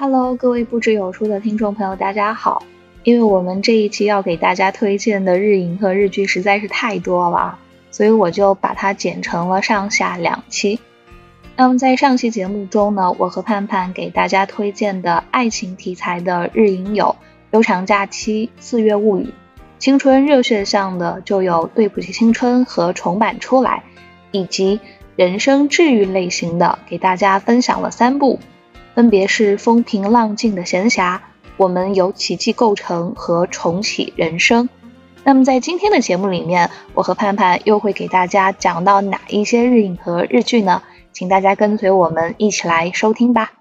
Hello，各位不知有书的听众朋友，大家好。因为我们这一期要给大家推荐的日影和日剧实在是太多了，所以我就把它剪成了上下两期。那么在上期节目中呢，我和盼盼给大家推荐的爱情题材的日影有《悠长假期》《四月物语》，青春热血向的就有《对不起青春》和《重版出来》，以及人生治愈类型的，给大家分享了三部。分别是风平浪静的闲暇，我们由奇迹构成和重启人生。那么在今天的节目里面，我和盼盼又会给大家讲到哪一些日影和日剧呢？请大家跟随我们一起来收听吧。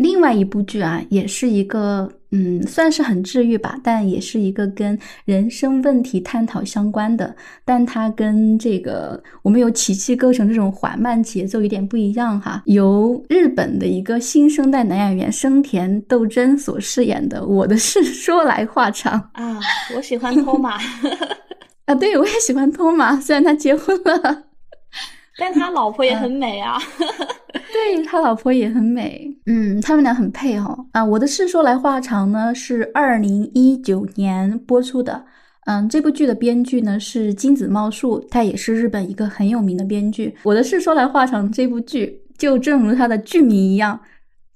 另外一部剧啊，也是一个嗯，算是很治愈吧，但也是一个跟人生问题探讨相关的。但它跟这个我们有奇迹构成这种缓慢节奏有点不一样哈。由日本的一个新生代男演员生田斗真所饰演的《我的事说来话长》啊，我喜欢托马 啊，对我也喜欢托马，虽然他结婚了。但他老婆也很美啊，对他老婆也很美，嗯，他们俩很配哦。啊，我的事说来话长呢，是二零一九年播出的，嗯，这部剧的编剧呢是金子茂树，他也是日本一个很有名的编剧。我的事说来话长这部剧，就正如他的剧名一样。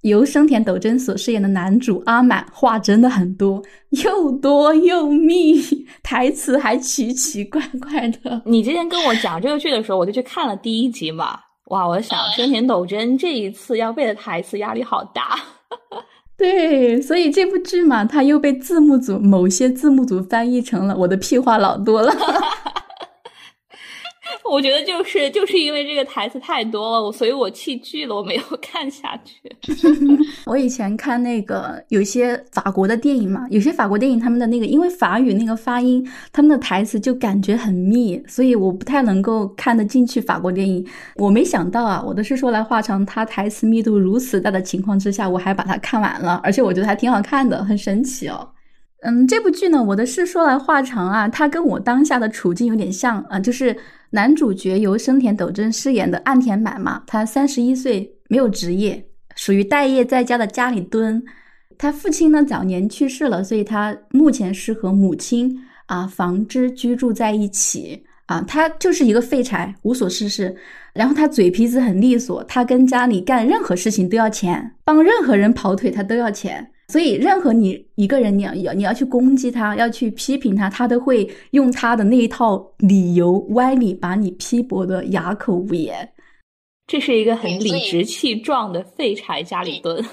由生田斗真所饰演的男主阿满话真的很多，又多又密，台词还奇奇怪怪的。你之前跟我讲这个剧的时候，我就去看了第一集嘛。哇，我想生田斗真这一次要背的台词压力好大。对，所以这部剧嘛，它又被字幕组某些字幕组翻译成了“我的屁话老多了”。我觉得就是就是因为这个台词太多了，所以我弃剧了，我没有 看下去。我以前看那个有些法国的电影嘛，有些法国电影他们的那个因为法语那个发音，他们的台词就感觉很密，所以我不太能够看得进去法国电影。我没想到啊，我的是说来话长，它台词密度如此大的情况之下，我还把它看完了，而且我觉得还挺好看的，很神奇哦。嗯，这部剧呢，我的是说来话长啊，它跟我当下的处境有点像啊，就是男主角由生田斗真饰演的岸田满嘛，他三十一岁，没有职业，属于待业在家的家里蹲。他父亲呢早年去世了，所以他目前是和母亲啊房之居住在一起啊，他就是一个废柴，无所事事。然后他嘴皮子很利索，他跟家里干任何事情都要钱，帮任何人跑腿他都要钱。所以，任何你一个人，你要要你要去攻击他，要去批评他，他都会用他的那一套理由歪理把你批驳的哑口无言。这是一个很理直气壮的废柴家里蹲。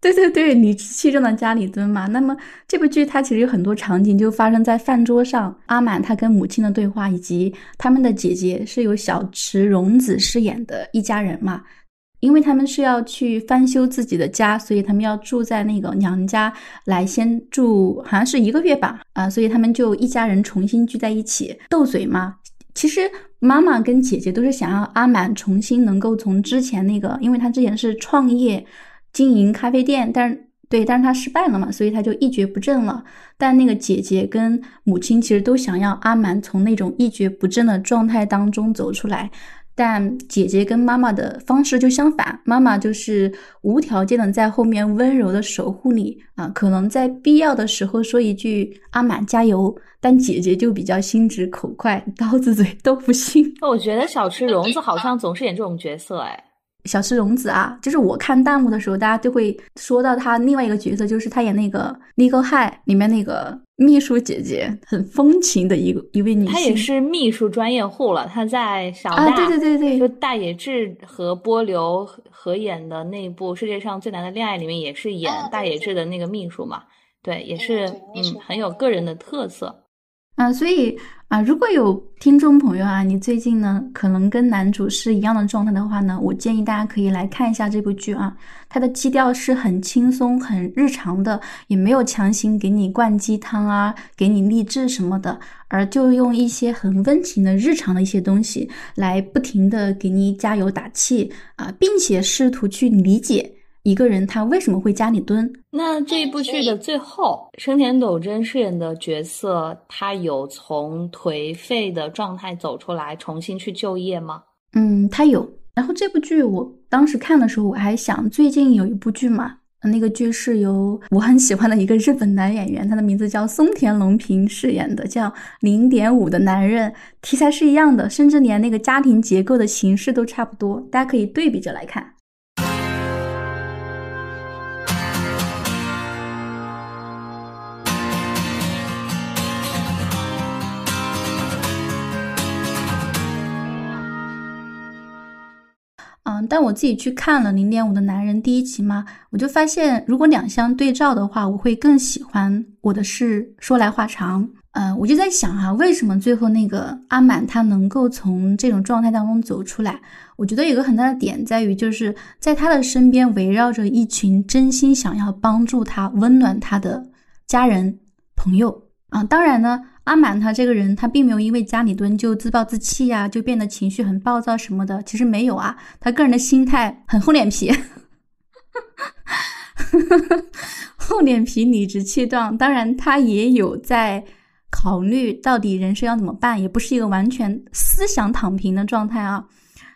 对对对，理直气壮的家里蹲嘛。那么这部剧它其实有很多场景就发生在饭桌上，阿满他跟母亲的对话，以及他们的姐姐是由小池荣子饰演的一家人嘛。因为他们是要去翻修自己的家，所以他们要住在那个娘家来先住，好像是一个月吧，啊，所以他们就一家人重新聚在一起斗嘴嘛。其实妈妈跟姐姐都是想要阿满重新能够从之前那个，因为他之前是创业经营咖啡店，但是对，但是他失败了嘛，所以他就一蹶不振了。但那个姐姐跟母亲其实都想要阿满从那种一蹶不振的状态当中走出来。但姐姐跟妈妈的方式就相反，妈妈就是无条件的在后面温柔的守护你啊，可能在必要的时候说一句“阿满加油”，但姐姐就比较心直口快，刀子嘴豆腐心。我觉得小池蓉子好像总是演这种角色，哎。小池荣子啊，就是我看弹幕的时候，大家都会说到她另外一个角色，就是她演那个《Legal High》里面那个秘书姐姐，很风情的一个一位女性。她也是秘书专业户了。她在小大，对对对对，就大野智和波流合演的那部《世界上最难的恋爱》里面，也是演大野智的那个秘书嘛。对，也是嗯，很有个人的特色。啊，所以。啊，如果有听众朋友啊，你最近呢可能跟男主是一样的状态的话呢，我建议大家可以来看一下这部剧啊。它的基调是很轻松、很日常的，也没有强行给你灌鸡汤啊，给你励志什么的，而就用一些很温情的日常的一些东西来不停的给你加油打气啊，并且试图去理解。一个人他为什么会家里蹲？那这一部剧的最后，生田斗真饰演的角色，他有从颓废的状态走出来，重新去就业吗？嗯，他有，然后这部剧我当时看的时候，我还想最近有一部剧嘛，那个剧是由我很喜欢的一个日本男演员，他的名字叫松田龙平饰演的，叫《零点五的男人》，题材是一样的，甚至连那个家庭结构的形式都差不多，大家可以对比着来看。但我自己去看了《零点五的男人》第一集嘛，我就发现，如果两相对照的话，我会更喜欢我的是说来话长。嗯，我就在想哈，为什么最后那个阿满他能够从这种状态当中走出来？我觉得有个很大的点在于，就是在他的身边围绕着一群真心想要帮助他、温暖他的家人朋友啊。当然呢。阿满他这个人，他并没有因为家里蹲就自暴自弃呀，就变得情绪很暴躁什么的。其实没有啊，他个人的心态很厚脸皮，厚脸皮理直气壮。当然，他也有在考虑到底人生要怎么办，也不是一个完全思想躺平的状态啊。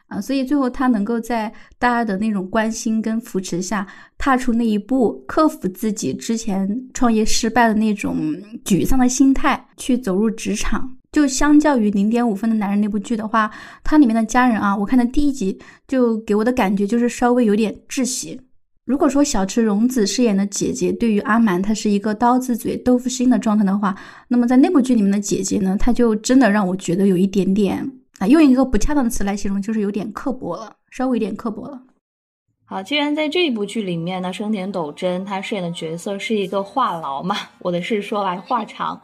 啊，所以最后他能够在大家的那种关心跟扶持下踏出那一步，克服自己之前创业失败的那种沮丧的心态，去走入职场。就相较于零点五分的男人那部剧的话，它里面的家人啊，我看的第一集就给我的感觉就是稍微有点窒息。如果说小池荣子饰演的姐姐对于阿满她是一个刀子嘴豆腐心的状态的话，那么在那部剧里面的姐姐呢，她就真的让我觉得有一点点。啊，用一个不恰当的词来形容，就是有点刻薄了，稍微有点刻薄了。好，既然在这一部剧里面呢，生田斗真他饰演的角色是一个话痨嘛，我的是说来话长。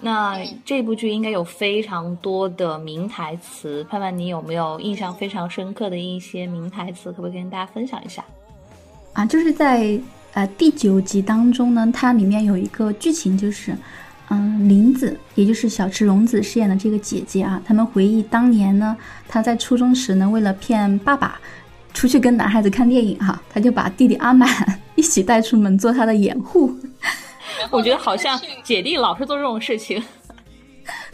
那这部剧应该有非常多的名台词，盼盼你有没有印象非常深刻的一些名台词，可不可以跟大家分享一下？啊，就是在呃第九集当中呢，它里面有一个剧情就是。嗯，林子，也就是小池荣子饰演的这个姐姐啊，他们回忆当年呢，她在初中时呢，为了骗爸爸出去跟男孩子看电影哈，她就把弟弟阿满一起带出门做他的掩护。我觉得好像姐弟老是做这种事情。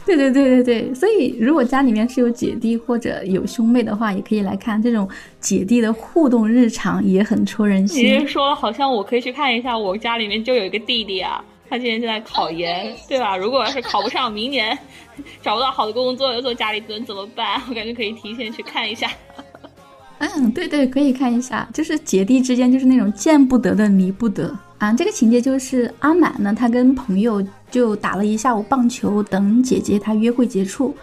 对对对对对，所以如果家里面是有姐弟或者有兄妹的话，也可以来看这种姐弟的互动日常，也很戳人心。你说好像我可以去看一下，我家里面就有一个弟弟啊。他今年正在考研，对吧？如果要是考不上，明年 找不到好的工作，又做家里蹲怎么办？我感觉可以提前去看一下。嗯，对对，可以看一下，就是姐弟之间就是那种见不得的离不得啊。这个情节就是阿满呢，他跟朋友就打了一下午棒球，等姐姐她约会结束。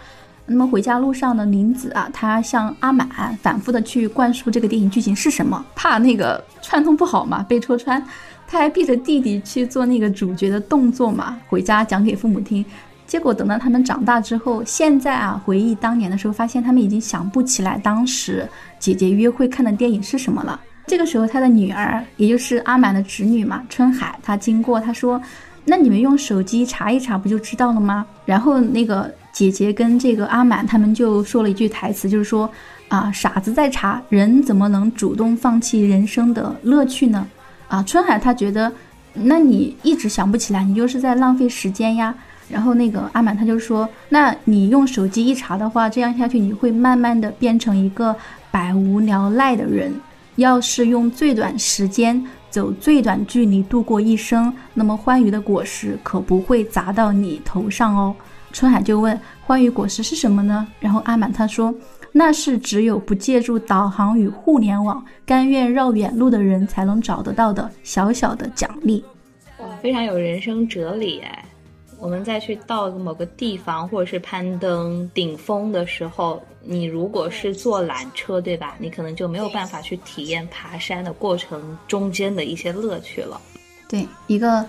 那么回家路上的林子啊，他向阿满反复的去灌输这个电影剧情是什么，怕那个串通不好嘛，被戳穿。他还逼着弟弟去做那个主角的动作嘛，回家讲给父母听。结果等到他们长大之后，现在啊回忆当年的时候，发现他们已经想不起来当时姐姐约会看的电影是什么了。这个时候，他的女儿，也就是阿满的侄女嘛，春海，她经过，她说：“那你们用手机查一查，不就知道了吗？”然后那个姐姐跟这个阿满他们就说了一句台词，就是说：“啊，傻子在查，人怎么能主动放弃人生的乐趣呢？”啊，春海他觉得，那你一直想不起来，你就是在浪费时间呀。然后那个阿满他就说，那你用手机一查的话，这样下去你会慢慢的变成一个百无聊赖的人。要是用最短时间走最短距离度过一生，那么欢愉的果实可不会砸到你头上哦。春海就问，欢愉果实是什么呢？然后阿满他说。那是只有不借助导航与互联网，甘愿绕远路的人才能找得到的小小的奖励。哇，非常有人生哲理哎！我们再去到某个地方，或者是攀登顶峰的时候，你如果是坐缆车，对吧？你可能就没有办法去体验爬山的过程中间的一些乐趣了。对，一个。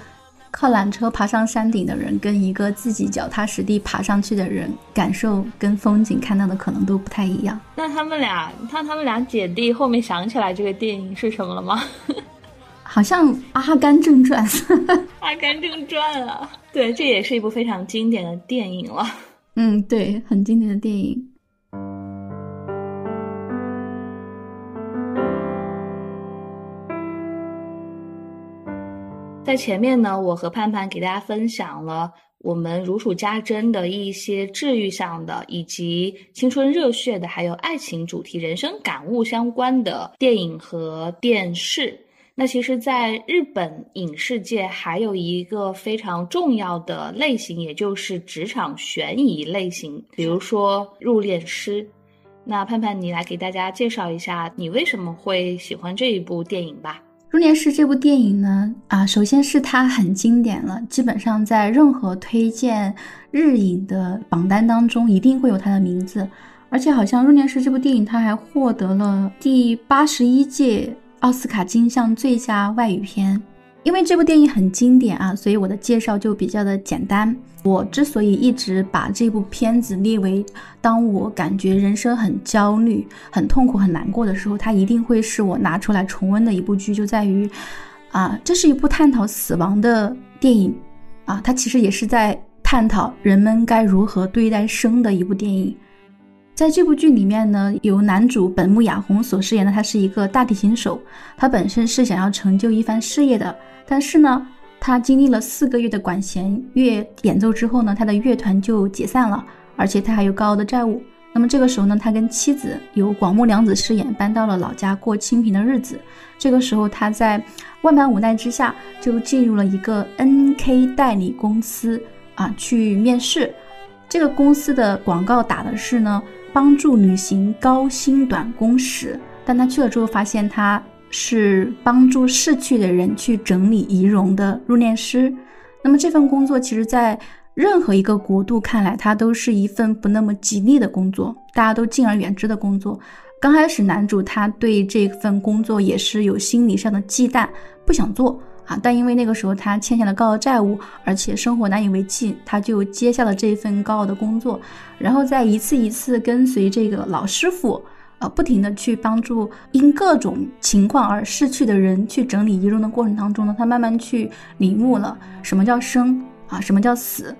靠缆车爬上山顶的人，跟一个自己脚踏实地爬上去的人，感受跟风景看到的可能都不太一样。那他们俩，那他们俩姐弟后面想起来这个电影是什么了吗？好像《阿甘正传》。《阿甘正传》啊，对，这也是一部非常经典的电影了。嗯，对，很经典的电影。在前面呢，我和盼盼给大家分享了我们如数家珍的一些治愈向的，以及青春热血的，还有爱情主题、人生感悟相关的电影和电视。那其实，在日本影视界还有一个非常重要的类型，也就是职场悬疑类型，比如说《入殓师》。那盼盼，你来给大家介绍一下，你为什么会喜欢这一部电影吧？入殓师这部电影呢，啊，首先是它很经典了，基本上在任何推荐日影的榜单当中一定会有它的名字，而且好像入殓师这部电影它还获得了第八十一届奥斯卡金像最佳外语片。因为这部电影很经典啊，所以我的介绍就比较的简单。我之所以一直把这部片子列为当我感觉人生很焦虑、很痛苦、很难过的时候，它一定会是我拿出来重温的一部剧，就在于，啊，这是一部探讨死亡的电影，啊，它其实也是在探讨人们该如何对待生的一部电影。在这部剧里面呢，由男主本木雅弘所饰演的，他是一个大提琴手，他本身是想要成就一番事业的。但是呢，他经历了四个月的管弦乐演奏之后呢，他的乐团就解散了，而且他还有高额的债务。那么这个时候呢，他跟妻子由广木凉子饰演，搬到了老家过清贫的日子。这个时候，他在万般无奈之下，就进入了一个 N.K 代理公司啊去面试。这个公司的广告打的是呢，帮助履行高薪短工时。但他去了之后，发现他。是帮助逝去的人去整理仪容的入殓师。那么这份工作，其实，在任何一个国度看来，它都是一份不那么吉利的工作，大家都敬而远之的工作。刚开始，男主他对这份工作也是有心理上的忌惮，不想做啊。但因为那个时候他欠下了高额债务，而且生活难以为继，他就接下了这份高傲的工作。然后在一次一次跟随这个老师傅。呃，不停的去帮助因各种情况而逝去的人去整理遗容的过程当中呢，他慢慢去领悟了什么叫生啊，什么叫死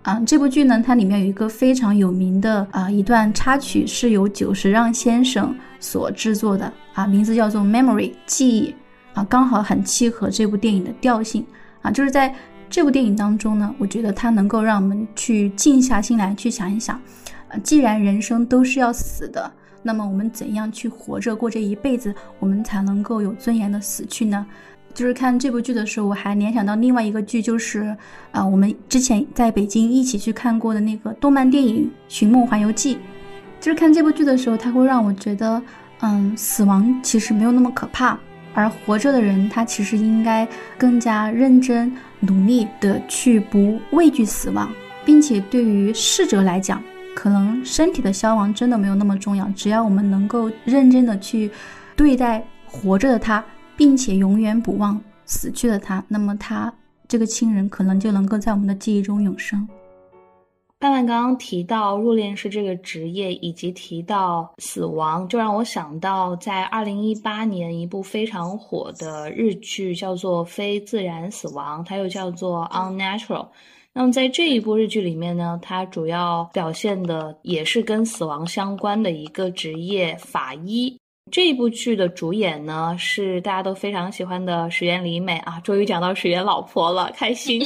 啊。这部剧呢，它里面有一个非常有名的啊一段插曲，是由久石让先生所制作的啊，名字叫做《Memory》记忆啊，刚好很契合这部电影的调性啊。就是在这部电影当中呢，我觉得它能够让我们去静下心来去想一想，啊，既然人生都是要死的。那么我们怎样去活着过这一辈子，我们才能够有尊严的死去呢？就是看这部剧的时候，我还联想到另外一个剧，就是啊，我们之前在北京一起去看过的那个动漫电影《寻梦环游记》。就是看这部剧的时候，它会让我觉得，嗯，死亡其实没有那么可怕，而活着的人他其实应该更加认真努力的去不畏惧死亡，并且对于逝者来讲。可能身体的消亡真的没有那么重要，只要我们能够认真的去对待活着的他，并且永远不忘死去的他，那么他这个亲人可能就能够在我们的记忆中永生。半半刚刚提到入殓师这个职业，以及提到死亡，就让我想到在二零一八年一部非常火的日剧，叫做《非自然死亡》，它又叫做《Unnatural》。那么在这一部日剧里面呢，它主要表现的也是跟死亡相关的一个职业——法医。这一部剧的主演呢是大家都非常喜欢的石原里美啊，终于讲到石原老婆了，开心。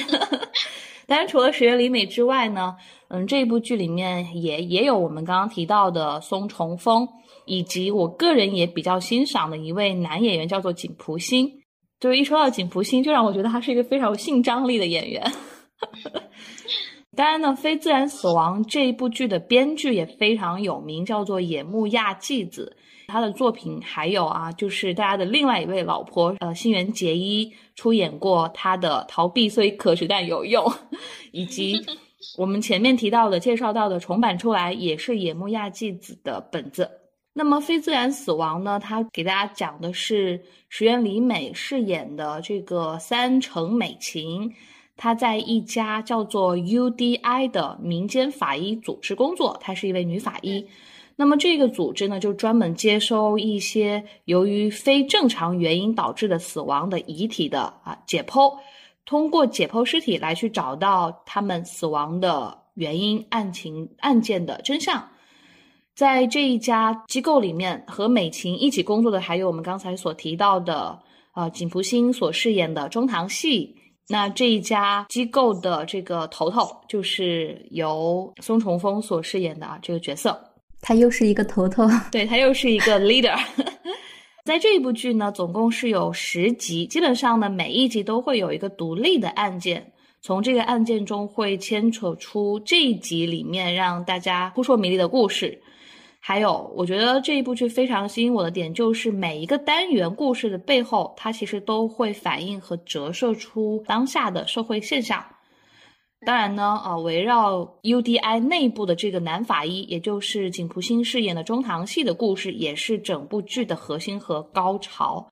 当然，除了石原里美之外呢，嗯，这一部剧里面也也有我们刚刚提到的松重丰，以及我个人也比较欣赏的一位男演员，叫做井浦新。就是一说到井浦新，就让我觉得他是一个非常有性张力的演员。当然呢，《非自然死亡》这一部剧的编剧也非常有名，叫做野木亚纪子。他的作品还有啊，就是大家的另外一位老婆，呃，新垣结衣出演过他的《逃避虽可耻但有用》，以及 我们前面提到的、介绍到的重版出来也是野木亚纪子的本子。那么，《非自然死亡》呢，它给大家讲的是石原里美饰演的这个三城美琴。她在一家叫做 UDI 的民间法医组织工作，她是一位女法医。那么这个组织呢，就专门接收一些由于非正常原因导致的死亡的遗体的啊解剖，通过解剖尸体来去找到他们死亡的原因、案情、案件的真相。在这一家机构里面，和美琴一起工作的还有我们刚才所提到的，呃，景福星所饰演的中堂系。那这一家机构的这个头头就是由松重峰所饰演的啊这个角色，他又是一个头头，对他又是一个 leader。在这一部剧呢，总共是有十集，基本上呢每一集都会有一个独立的案件，从这个案件中会牵扯出这一集里面让大家扑朔迷离的故事。还有，我觉得这一部剧非常吸引我的点，就是每一个单元故事的背后，它其实都会反映和折射出当下的社会现象。当然呢，呃，围绕 UDI 内部的这个男法医，也就是井浦新饰演的中堂系的故事，也是整部剧的核心和高潮。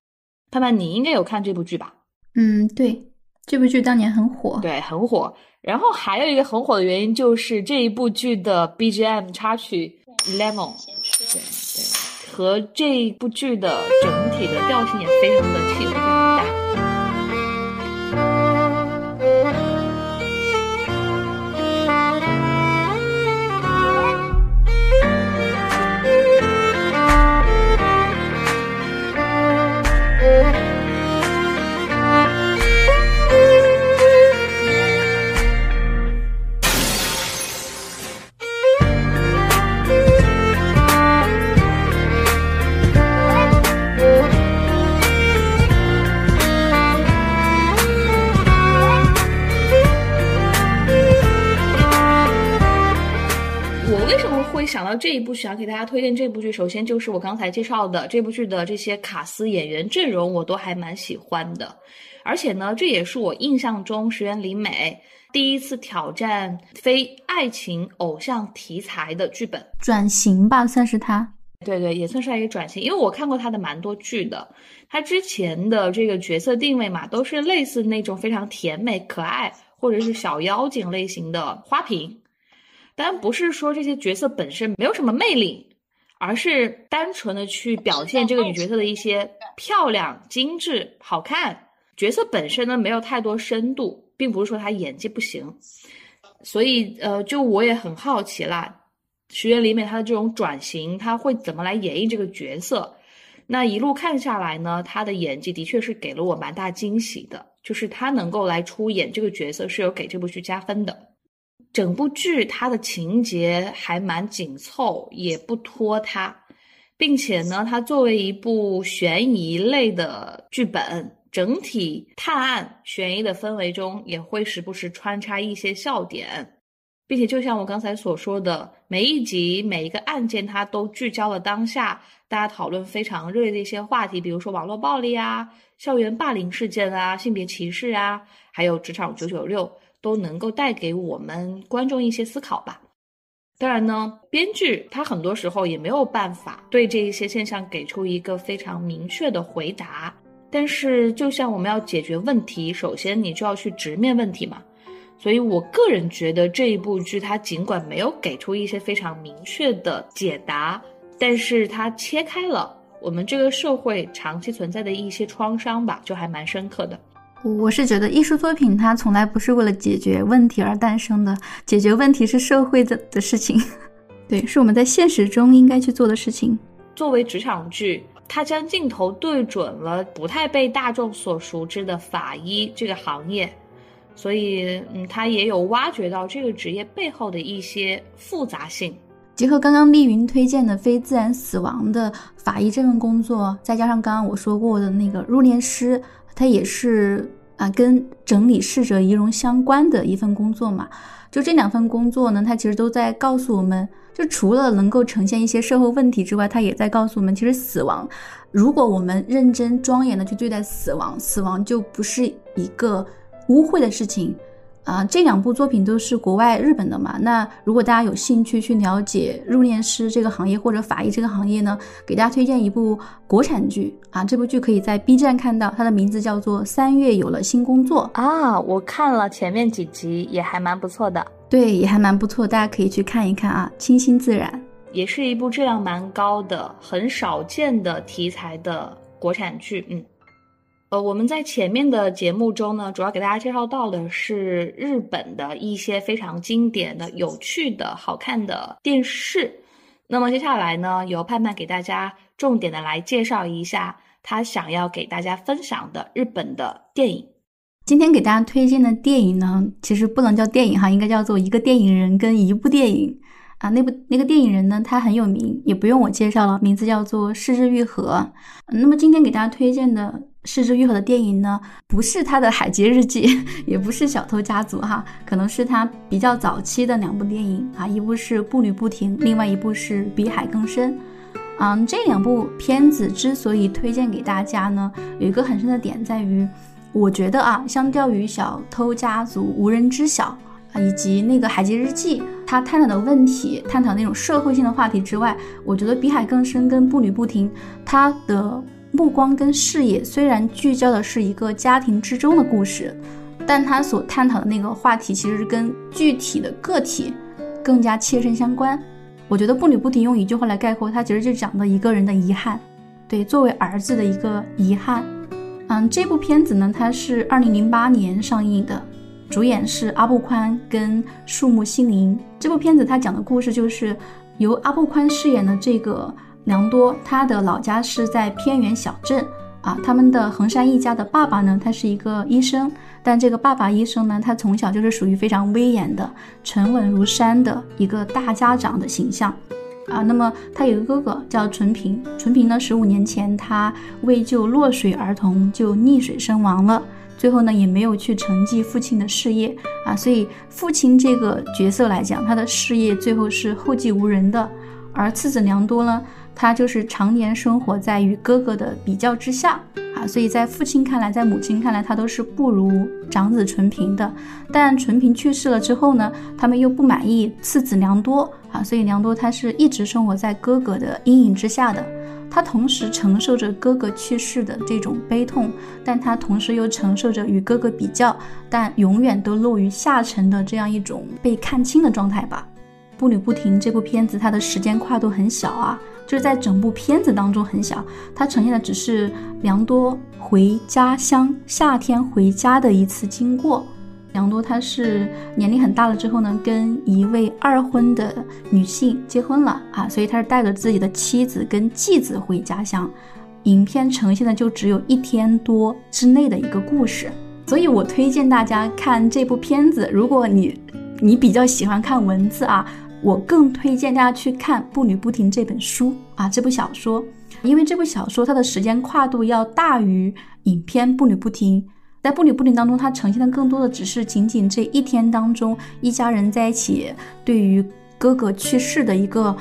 盼盼，你应该有看这部剧吧？嗯，对，这部剧当年很火，对，很火。然后还有一个很火的原因，就是这一部剧的 BGM 插曲。Lemon，对对，和这部剧的整体的调性也非常的契合，非常大。想到这一部，想给大家推荐这部剧，首先就是我刚才介绍的这部剧的这些卡司演员阵容，我都还蛮喜欢的。而且呢，这也是我印象中石原里美第一次挑战非爱情偶像题材的剧本转型吧，算是他。对对，也算是一个转型，因为我看过他的蛮多剧的，他之前的这个角色定位嘛，都是类似那种非常甜美可爱，或者是小妖精类型的花瓶。当然不是说这些角色本身没有什么魅力，而是单纯的去表现这个女角色的一些漂亮、精致、好看。角色本身呢没有太多深度，并不是说她演技不行。所以呃，就我也很好奇啦，石原里美她的这种转型，她会怎么来演绎这个角色？那一路看下来呢，她的演技的确是给了我蛮大惊喜的，就是她能够来出演这个角色，是有给这部剧加分的。整部剧它的情节还蛮紧凑，也不拖沓，并且呢，它作为一部悬疑类的剧本，整体探案悬疑的氛围中，也会时不时穿插一些笑点，并且就像我刚才所说的，每一集每一个案件，它都聚焦了当下大家讨论非常热烈的一些话题，比如说网络暴力啊、校园霸凌事件啊、性别歧视啊，还有职场九九六。都能够带给我们观众一些思考吧。当然呢，编剧他很多时候也没有办法对这一些现象给出一个非常明确的回答。但是，就像我们要解决问题，首先你就要去直面问题嘛。所以我个人觉得这一部剧它尽管没有给出一些非常明确的解答，但是它切开了我们这个社会长期存在的一些创伤吧，就还蛮深刻的。我是觉得艺术作品它从来不是为了解决问题而诞生的，解决问题是社会的的事情，对，是我们在现实中应该去做的事情。作为职场剧，它将镜头对准了不太被大众所熟知的法医这个行业，所以嗯，它也有挖掘到这个职业背后的一些复杂性。结合刚刚丽云推荐的非自然死亡的法医这份工作，再加上刚刚我说过的那个入殓师，它也是。啊，跟整理逝者遗容相关的一份工作嘛，就这两份工作呢，它其实都在告诉我们，就除了能够呈现一些社会问题之外，它也在告诉我们，其实死亡，如果我们认真庄严的去对待死亡，死亡就不是一个污秽的事情。啊，这两部作品都是国外日本的嘛？那如果大家有兴趣去了解入殓师这个行业或者法医这个行业呢，给大家推荐一部国产剧啊，这部剧可以在 B 站看到，它的名字叫做《三月有了新工作》啊，我看了前面几集，也还蛮不错的。对，也还蛮不错，大家可以去看一看啊，清新自然，也是一部质量蛮高的、很少见的题材的国产剧，嗯。呃，我们在前面的节目中呢，主要给大家介绍到的是日本的一些非常经典的、有趣的、好看的电视。那么接下来呢，由盼盼给大家重点的来介绍一下他想要给大家分享的日本的电影。今天给大家推荐的电影呢，其实不能叫电影哈，应该叫做一个电影人跟一部电影啊。那部那个电影人呢，他很有名，也不用我介绍了，名字叫做柿之愈合。那么今天给大家推荐的柿之愈合的电影呢，不是他的《海街日记》，也不是《小偷家族》哈，可能是他比较早期的两部电影啊，一部是《步履不停》，另外一部是《比海更深》。嗯，这两部片子之所以推荐给大家呢，有一个很深的点在于。我觉得啊，相较于《小偷家族》无人知晓啊，以及那个《海街日记》，它探讨的问题、探讨那种社会性的话题之外，我觉得《比海更深》跟《步履不停》，它的目光跟视野虽然聚焦的是一个家庭之中的故事，但它所探讨的那个话题其实是跟具体的个体更加切身相关。我觉得《步履不停》用一句话来概括，它其实就讲的一个人的遗憾，对，作为儿子的一个遗憾。嗯，这部片子呢，它是二零零八年上映的，主演是阿布宽跟树木心灵。这部片子它讲的故事就是由阿布宽饰演的这个良多，他的老家是在偏远小镇啊。他们的横山一家的爸爸呢，他是一个医生，但这个爸爸医生呢，他从小就是属于非常威严的、沉稳如山的一个大家长的形象。啊，那么他有个哥哥叫纯平，纯平呢，十五年前他为救落水儿童就溺水身亡了，最后呢也没有去承继父亲的事业啊，所以父亲这个角色来讲，他的事业最后是后继无人的，而次子良多呢。他就是常年生活在与哥哥的比较之下啊，所以在父亲看来，在母亲看来，他都是不如长子纯平的。但纯平去世了之后呢，他们又不满意次子良多啊，所以良多他是一直生活在哥哥的阴影之下的。他同时承受着哥哥去世的这种悲痛，但他同时又承受着与哥哥比较，但永远都落于下层的这样一种被看清的状态吧。步履不停这部片子，它的时间跨度很小啊。就是在整部片子当中很小，它呈现的只是良多回家乡夏天回家的一次经过。良多他是年龄很大了之后呢，跟一位二婚的女性结婚了啊，所以他是带着自己的妻子跟继子回家乡。影片呈现的就只有一天多之内的一个故事，所以我推荐大家看这部片子。如果你你比较喜欢看文字啊。我更推荐大家去看《步履不停》这本书啊，这部小说，因为这部小说它的时间跨度要大于影片《步履不停》。在《步履不停》当中，它呈现的更多的只是仅仅这一天当中一家人在一起，对于哥哥去世的一个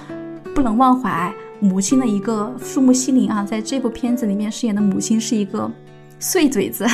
不能忘怀，母亲的一个树木心灵啊，在这部片子里面饰演的母亲是一个碎嘴子。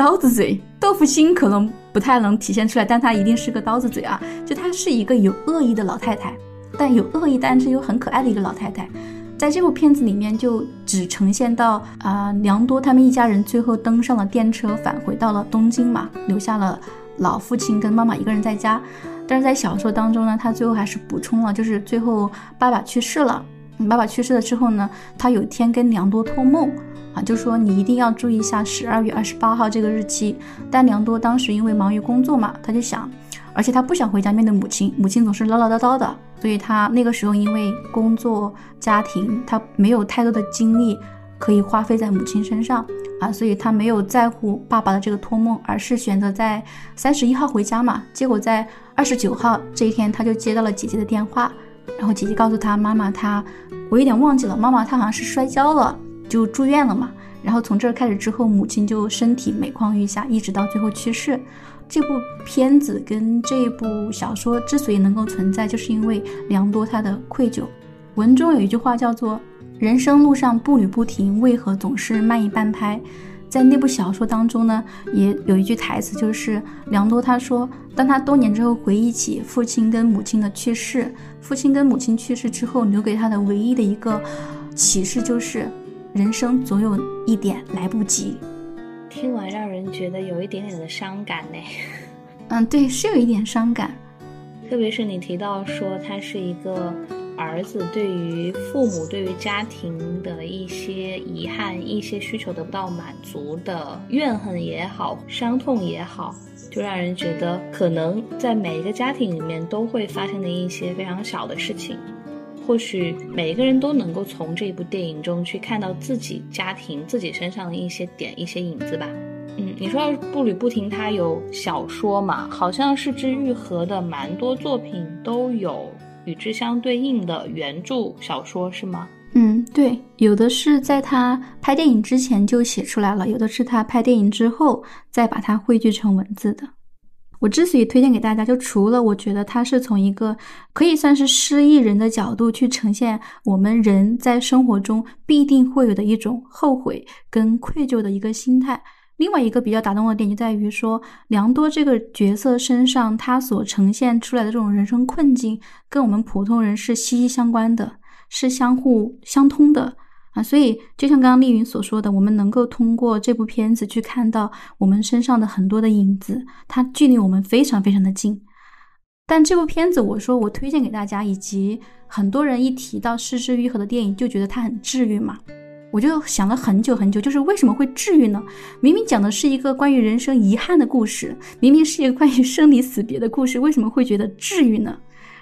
刀子嘴，豆腐心可能不太能体现出来，但她一定是个刀子嘴啊！就她是一个有恶意的老太太，但有恶意，但是又很可爱的一个老太太。在这部片子里面，就只呈现到啊，良多他们一家人最后登上了电车，返回到了东京嘛，留下了老父亲跟妈妈一个人在家。但是在小说当中呢，他最后还是补充了，就是最后爸爸去世了，爸爸去世了之后呢，他有一天跟良多托梦。啊，就说你一定要注意一下十二月二十八号这个日期。但良多当时因为忙于工作嘛，他就想，而且他不想回家面对母亲，母亲总是唠唠叨叨的，所以他那个时候因为工作家庭，他没有太多的精力可以花费在母亲身上啊，所以他没有在乎爸爸的这个托梦，而是选择在三十一号回家嘛。结果在二十九号这一天，他就接到了姐姐的电话，然后姐姐告诉他妈妈，他我有点忘记了，妈妈她好像是摔跤了。就住院了嘛，然后从这儿开始之后，母亲就身体每况愈下，一直到最后去世。这部片子跟这部小说之所以能够存在，就是因为良多他的愧疚。文中有一句话叫做“人生路上步履不停，为何总是慢一半拍”。在那部小说当中呢，也有一句台词，就是良多他说，当他多年之后回忆起父亲跟母亲的去世，父亲跟母亲去世之后留给他的唯一的一个启示就是。人生总有一点来不及，听完让人觉得有一点点的伤感呢。嗯，对，是有一点伤感，特别是你提到说他是一个儿子，对于父母、对于家庭的一些遗憾、一些需求得不到满足的怨恨也好、伤痛也好，就让人觉得可能在每一个家庭里面都会发生的一些非常小的事情。或许每一个人都能够从这部电影中去看到自己家庭、自己身上的一些点、一些影子吧。嗯，你说步履不停，它有小说嘛？好像是之愈合的蛮多作品都有与之相对应的原著小说，是吗？嗯，对，有的是在他拍电影之前就写出来了，有的是他拍电影之后再把它汇聚成文字的。我之所以推荐给大家，就除了我觉得他是从一个可以算是失忆人的角度去呈现我们人在生活中必定会有的一种后悔跟愧疚的一个心态。另外一个比较打动我的点就在于说，梁多这个角色身上他所呈现出来的这种人生困境，跟我们普通人是息息相关的。是相互相通的啊，所以就像刚刚丽云所说的，我们能够通过这部片子去看到我们身上的很多的影子，它距离我们非常非常的近。但这部片子，我说我推荐给大家，以及很多人一提到失之愈合的电影，就觉得它很治愈嘛。我就想了很久很久，就是为什么会治愈呢？明明讲的是一个关于人生遗憾的故事，明明是一个关于生离死别的故事，为什么会觉得治愈呢？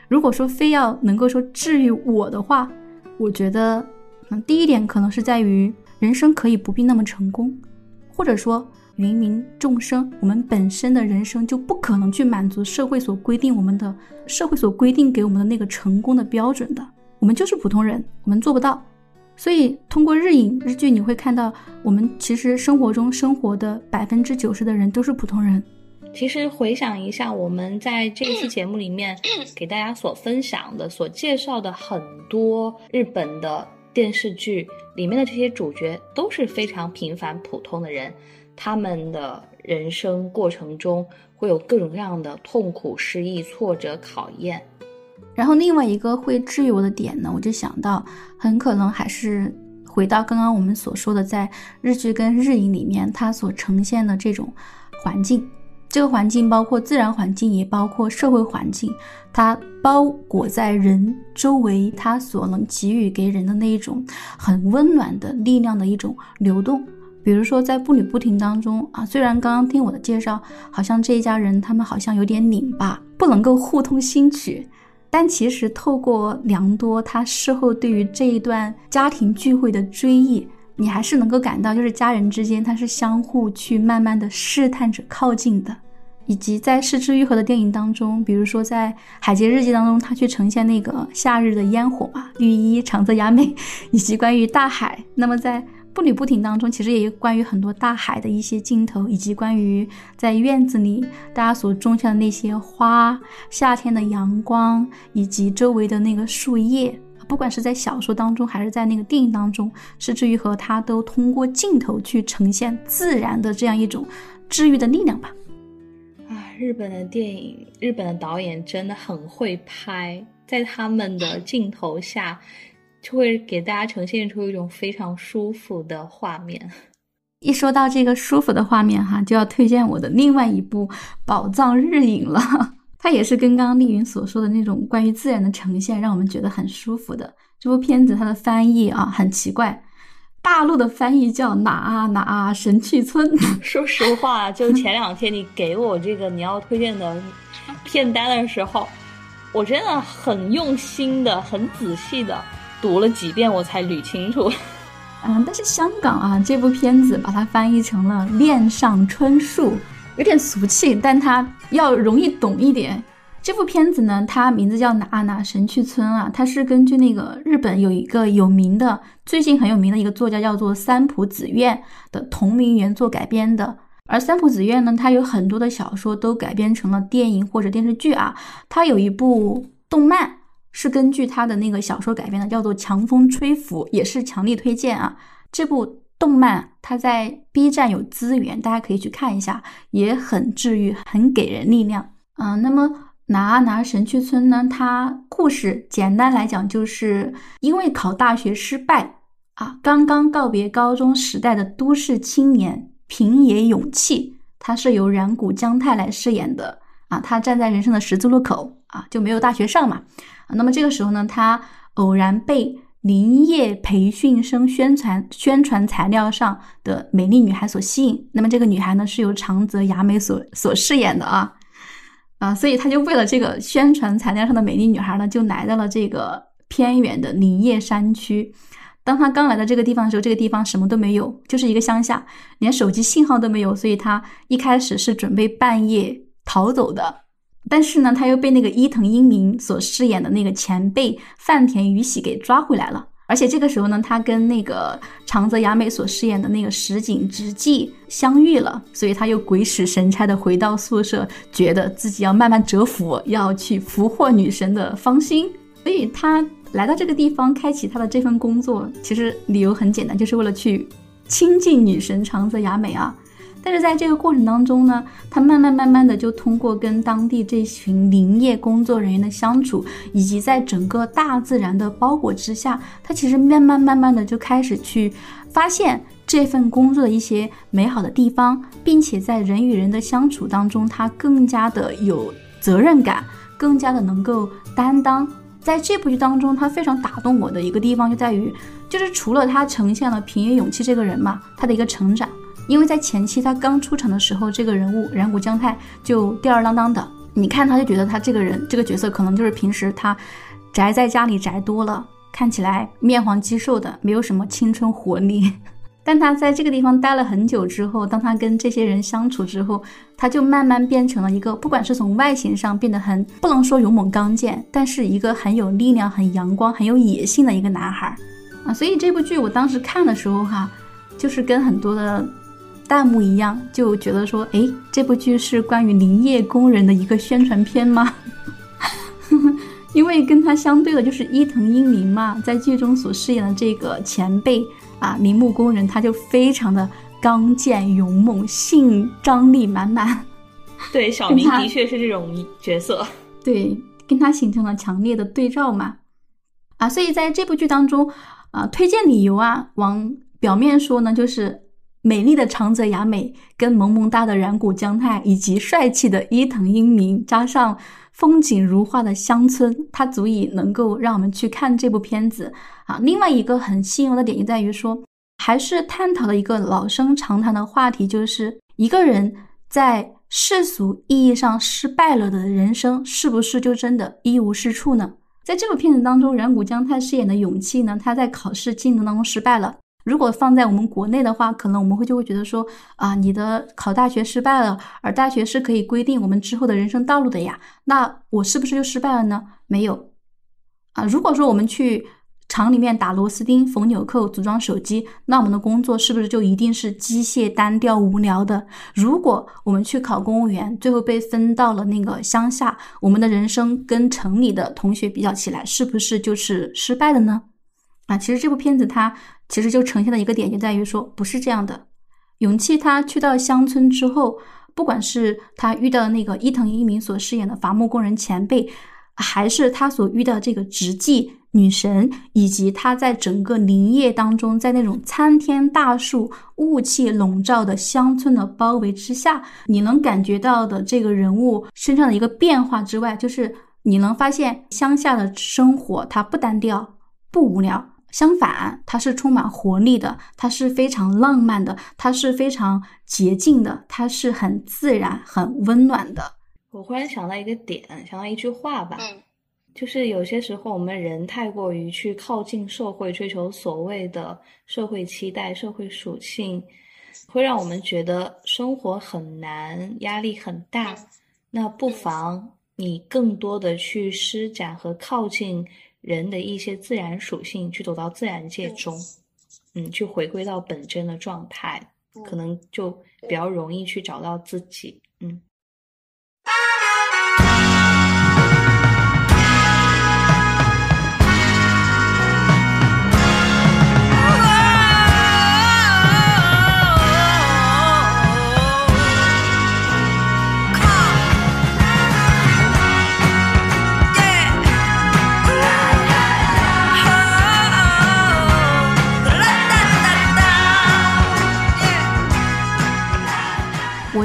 如果说非要能够说治愈我的话，我觉得，嗯，第一点可能是在于人生可以不必那么成功，或者说芸芸众生，我们本身的人生就不可能去满足社会所规定我们的社会所规定给我们的那个成功的标准的，我们就是普通人，我们做不到。所以通过日影日剧，你会看到我们其实生活中生活的百分之九十的人都是普通人。其实回想一下，我们在这一期节目里面 给大家所分享的、所介绍的很多日本的电视剧里面的这些主角，都是非常平凡普通的人，他们的人生过程中会有各种各样的痛苦、失意、挫折、考验。然后另外一个会治愈我的点呢，我就想到，很可能还是回到刚刚我们所说的，在日剧跟日影里面，它所呈现的这种环境。这个环境包括自然环境，也包括社会环境，它包裹在人周围，它所能给予给人的那一种很温暖的力量的一种流动。比如说在步履不停当中啊，虽然刚刚听我的介绍，好像这一家人他们好像有点拧巴，不能够互通心曲，但其实透过良多他事后对于这一段家庭聚会的追忆。你还是能够感到，就是家人之间，他是相互去慢慢的试探着靠近的，以及在失之愈合的电影当中，比如说在《海街日记》当中，他去呈现那个夏日的烟火嘛，绿衣长泽雅美，以及关于大海。那么在步履不停当中，其实也有关于很多大海的一些镜头，以及关于在院子里大家所种下的那些花，夏天的阳光，以及周围的那个树叶。不管是在小说当中，还是在那个电影当中，是至于和他都通过镜头去呈现自然的这样一种治愈的力量吧。啊，日本的电影，日本的导演真的很会拍，在他们的镜头下，就会给大家呈现出一种非常舒服的画面。一说到这个舒服的画面，哈，就要推荐我的另外一部宝藏日影了。它也是跟刚刚丽云所说的那种关于自然的呈现，让我们觉得很舒服的。这部片子它的翻译啊很奇怪，大陆的翻译叫哪啊哪啊神去村。说实话，就前两天你给我这个你要推荐的片单的时候，我真的很用心的、很仔细的读了几遍，我才捋清楚。嗯，但是香港啊这部片子把它翻译成了恋上春树。有点俗气，但它要容易懂一点。这部片子呢，它名字叫《哪哪神去村》啊，它是根据那个日本有一个有名的、最近很有名的一个作家叫做三浦子苑的同名原作改编的。而三浦子苑呢，它有很多的小说都改编成了电影或者电视剧啊。它有一部动漫是根据他的那个小说改编的，叫做《强风吹拂》，也是强力推荐啊。这部。动漫它在 B 站有资源，大家可以去看一下，也很治愈，很给人力量啊。那么拿拿神去村呢？它故事简单来讲，就是因为考大学失败啊，刚刚告别高中时代的都市青年平野勇气，他是由染谷将太来饰演的啊。他站在人生的十字路口啊，就没有大学上嘛。那么这个时候呢，他偶然被。林业培训生宣传宣传材料上的美丽女孩所吸引，那么这个女孩呢是由长泽雅美所所饰演的啊啊，所以他就为了这个宣传材料上的美丽女孩呢，就来到了这个偏远的林业山区。当他刚来到这个地方的时候，这个地方什么都没有，就是一个乡下，连手机信号都没有，所以他一开始是准备半夜逃走的。但是呢，他又被那个伊藤英明所饰演的那个前辈饭田宇喜给抓回来了。而且这个时候呢，他跟那个长泽雅美所饰演的那个石井直纪相遇了，所以他又鬼使神差的回到宿舍，觉得自己要慢慢折服，要去俘获女神的芳心，所以他。来到这个地方，开启他的这份工作，其实理由很简单，就是为了去亲近女神长泽雅美啊。但是在这个过程当中呢，他慢慢慢慢的就通过跟当地这群林业工作人员的相处，以及在整个大自然的包裹之下，他其实慢慢慢慢的就开始去发现这份工作的一些美好的地方，并且在人与人的相处当中，他更加的有责任感，更加的能够担当。在这部剧当中，他非常打动我的一个地方就在于，就是除了他呈现了平野勇气这个人嘛，他的一个成长。因为在前期他刚出场的时候，这个人物染谷将太就吊儿郎当的，你看他就觉得他这个人这个角色可能就是平时他宅在家里宅多了，看起来面黄肌瘦的，没有什么青春活力。但他在这个地方待了很久之后，当他跟这些人相处之后，他就慢慢变成了一个，不管是从外形上变得很不能说勇猛刚健，但是一个很有力量、很阳光、很有野性的一个男孩啊。所以这部剧我当时看的时候哈，就是跟很多的弹幕一样，就觉得说，哎，这部剧是关于林业工人的一个宣传片吗？因为跟他相对的就是伊藤英明嘛，在剧中所饰演的这个前辈。啊，铃木工人他就非常的刚健勇猛，性张力满满。对，小明的确是这种角色。对，跟他形成了强烈的对照嘛。啊，所以在这部剧当中，啊，推荐理由啊，往表面说呢，就是美丽的长泽雅美跟萌萌哒的染谷将太，以及帅气的伊藤英明，加上。风景如画的乡村，它足以能够让我们去看这部片子啊。另外一个很吸引我的点就在于说，还是探讨了一个老生常谈的话题，就是一个人在世俗意义上失败了的人生，是不是就真的一无是处呢？在这部片子当中，染谷将太饰演的勇气呢，他在考试竞争当中失败了。如果放在我们国内的话，可能我们会就会觉得说啊，你的考大学失败了，而大学是可以规定我们之后的人生道路的呀，那我是不是就失败了呢？没有啊。如果说我们去厂里面打螺丝钉、缝纽扣、组装手机，那我们的工作是不是就一定是机械、单调、无聊的？如果我们去考公务员，最后被分到了那个乡下，我们的人生跟城里的同学比较起来，是不是就是失败的呢？啊，其实这部片子它。其实就呈现的一个点就在于说，不是这样的。勇气他去到乡村之后，不管是他遇到的那个伊藤英明所饰演的伐木工人前辈，还是他所遇到这个直纪女神，以及他在整个林业当中，在那种参天大树、雾气笼罩的乡村的包围之下，你能感觉到的这个人物身上的一个变化之外，就是你能发现乡下的生活它不单调、不无聊。相反，它是充满活力的，它是非常浪漫的，它是非常洁净的，它是很自然、很温暖的。我忽然想到一个点，想到一句话吧，就是有些时候我们人太过于去靠近社会，追求所谓的社会期待、社会属性，会让我们觉得生活很难，压力很大。那不妨你更多的去施展和靠近。人的一些自然属性，去走到自然界中，嗯，去回归到本真的状态，可能就比较容易去找到自己，嗯。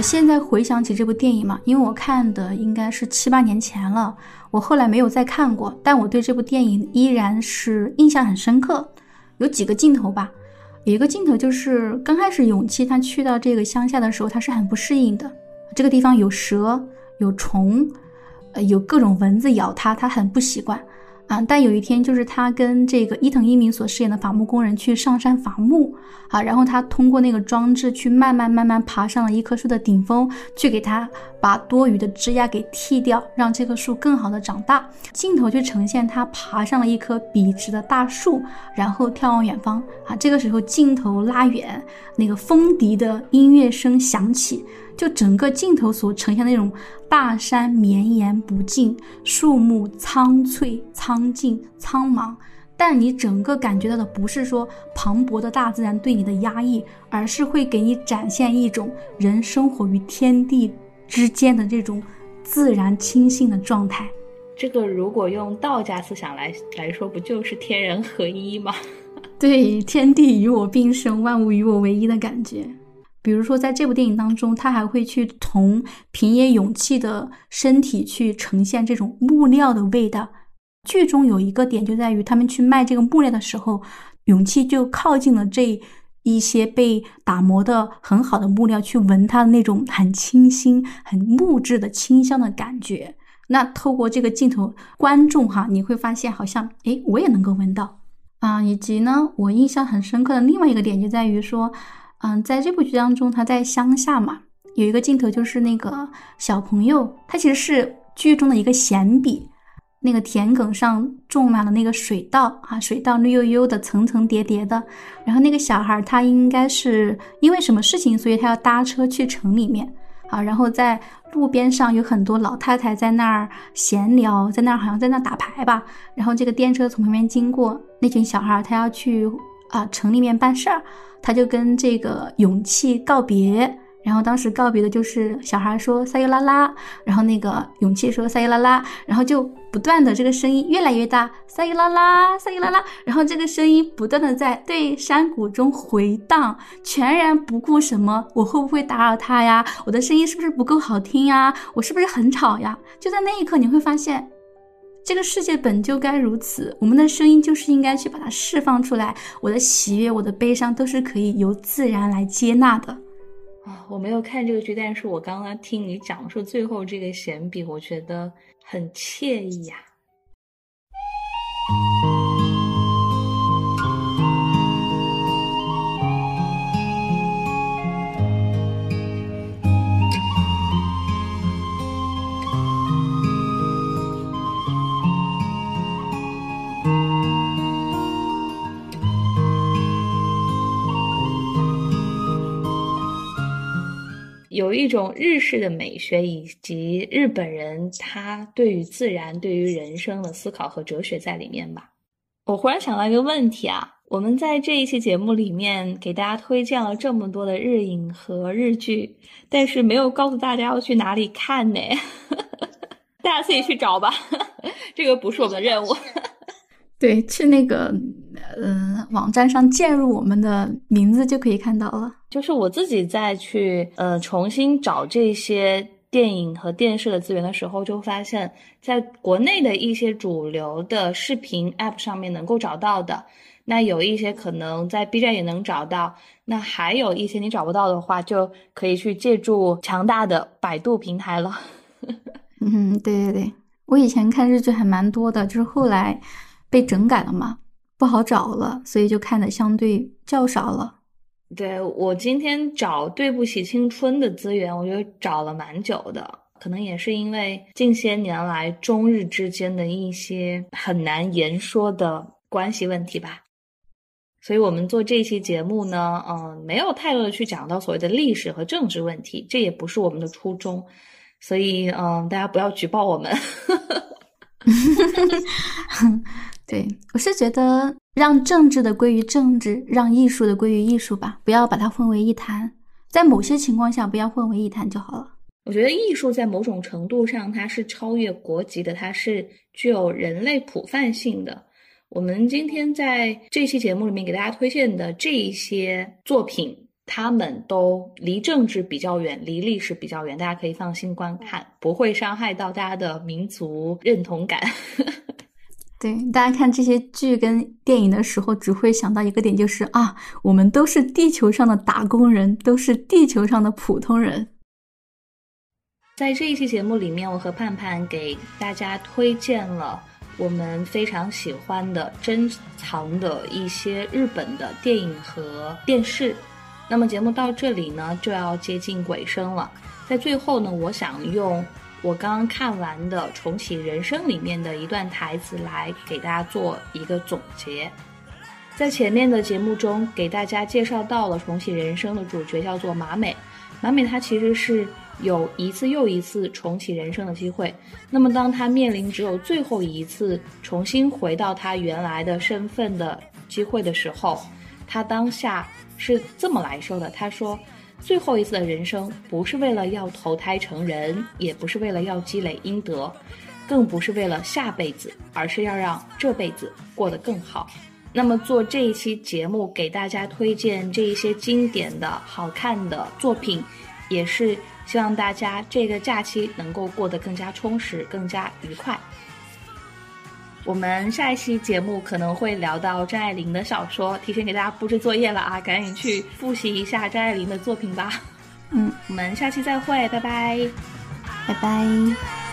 现在回想起这部电影嘛，因为我看的应该是七八年前了，我后来没有再看过，但我对这部电影依然是印象很深刻。有几个镜头吧，有一个镜头就是刚开始勇气他去到这个乡下的时候，他是很不适应的。这个地方有蛇、有虫，呃，有各种蚊子咬他，他很不习惯。啊，但有一天，就是他跟这个伊藤一明所饰演的伐木工人去上山伐木啊，然后他通过那个装置去慢慢慢慢爬上了一棵树的顶峰，去给他把多余的枝桠给剃掉，让这棵树更好的长大。镜头就呈现他爬上了一棵笔直的大树，然后眺望远方啊。这个时候镜头拉远，那个风笛的音乐声响起。就整个镜头所呈现的那种大山绵延不尽，树木苍翠苍劲苍茫，但你整个感觉到的不是说磅礴的大自然对你的压抑，而是会给你展现一种人生活于天地之间的这种自然清新的状态。这个如果用道家思想来来说，不就是天人合一吗？对，天地与我并生，万物与我为一的感觉。比如说，在这部电影当中，他还会去从平野勇气的身体去呈现这种木料的味道。剧中有一个点就在于，他们去卖这个木料的时候，勇气就靠近了这一些被打磨的很好的木料，去闻它的那种很清新、很木质的清香的感觉。那透过这个镜头，观众哈，你会发现好像，诶，我也能够闻到啊。以及呢，我印象很深刻的另外一个点就在于说。嗯，在这部剧当中，他在乡下嘛，有一个镜头就是那个小朋友，他其实是剧中的一个闲笔，那个田埂上种满了那个水稻啊，水稻绿油油的，层层叠叠的。然后那个小孩他应该是因为什么事情，所以他要搭车去城里面啊。然后在路边上有很多老太太在那儿闲聊，在那儿好像在那打牌吧。然后这个电车从旁边经过，那群小孩他要去啊城里面办事儿。他就跟这个勇气告别，然后当时告别的就是小孩说撒尤拉拉，然后那个勇气说撒尤拉拉，然后就不断的这个声音越来越大，撒尤拉拉，撒尤拉拉，然后这个声音不断的在对山谷中回荡，全然不顾什么我会不会打扰他呀，我的声音是不是不够好听呀，我是不是很吵呀？就在那一刻你会发现。这个世界本就该如此，我们的声音就是应该去把它释放出来。我的喜悦，我的悲伤，都是可以由自然来接纳的。啊，我没有看这个剧，但是我刚刚听你讲述最后这个闲笔，我觉得很惬意呀。有一种日式的美学，以及日本人他对于自然、对于人生的思考和哲学在里面吧。我忽然想到一个问题啊，我们在这一期节目里面给大家推荐了这么多的日影和日剧，但是没有告诉大家要去哪里看呢？大家自己去找吧，这个不是我们的任务。对，去那个呃网站上键入我们的名字就可以看到了。就是我自己在去呃重新找这些电影和电视的资源的时候，就发现，在国内的一些主流的视频 App 上面能够找到的，那有一些可能在 B 站也能找到，那还有一些你找不到的话，就可以去借助强大的百度平台了。嗯，对对对，我以前看日剧还蛮多的，就是后来。被整改了嘛，不好找了，所以就看的相对较少了。对我今天找《对不起青春》的资源，我觉得找了蛮久的，可能也是因为近些年来中日之间的一些很难言说的关系问题吧。所以我们做这期节目呢，嗯，没有太多的去讲到所谓的历史和政治问题，这也不是我们的初衷。所以，嗯，大家不要举报我们。对，我是觉得让政治的归于政治，让艺术的归于艺术吧，不要把它混为一谈。在某些情况下，不要混为一谈就好了。我觉得艺术在某种程度上，它是超越国籍的，它是具有人类普泛性的。我们今天在这期节目里面给大家推荐的这一些作品，他们都离政治比较远，离历史比较远，大家可以放心观看，不会伤害到大家的民族认同感。对，大家看这些剧跟电影的时候，只会想到一个点，就是啊，我们都是地球上的打工人，都是地球上的普通人。在这一期节目里面，我和盼盼给大家推荐了我们非常喜欢的珍藏的一些日本的电影和电视。那么节目到这里呢，就要接近尾声了。在最后呢，我想用我刚刚看完的《重启人生》里面的一段台词来给大家做一个总结。在前面的节目中，给大家介绍到了《重启人生》的主角叫做马美。马美她其实是有一次又一次重启人生的机会。那么，当她面临只有最后一次重新回到她原来的身份的机会的时候，她当下是这么来说的：“她说，最后一次的人生不是为了要投胎成人，也不是为了要积累阴德，更不是为了下辈子，而是要让这辈子过得更好。”那么做这一期节目，给大家推荐这一些经典的好看的作品，也是希望大家这个假期能够过得更加充实、更加愉快。我们下一期节目可能会聊到张爱玲的小说，提前给大家布置作业了啊，赶紧去复习一下张爱玲的作品吧。嗯，我们下期再会，拜拜，拜拜。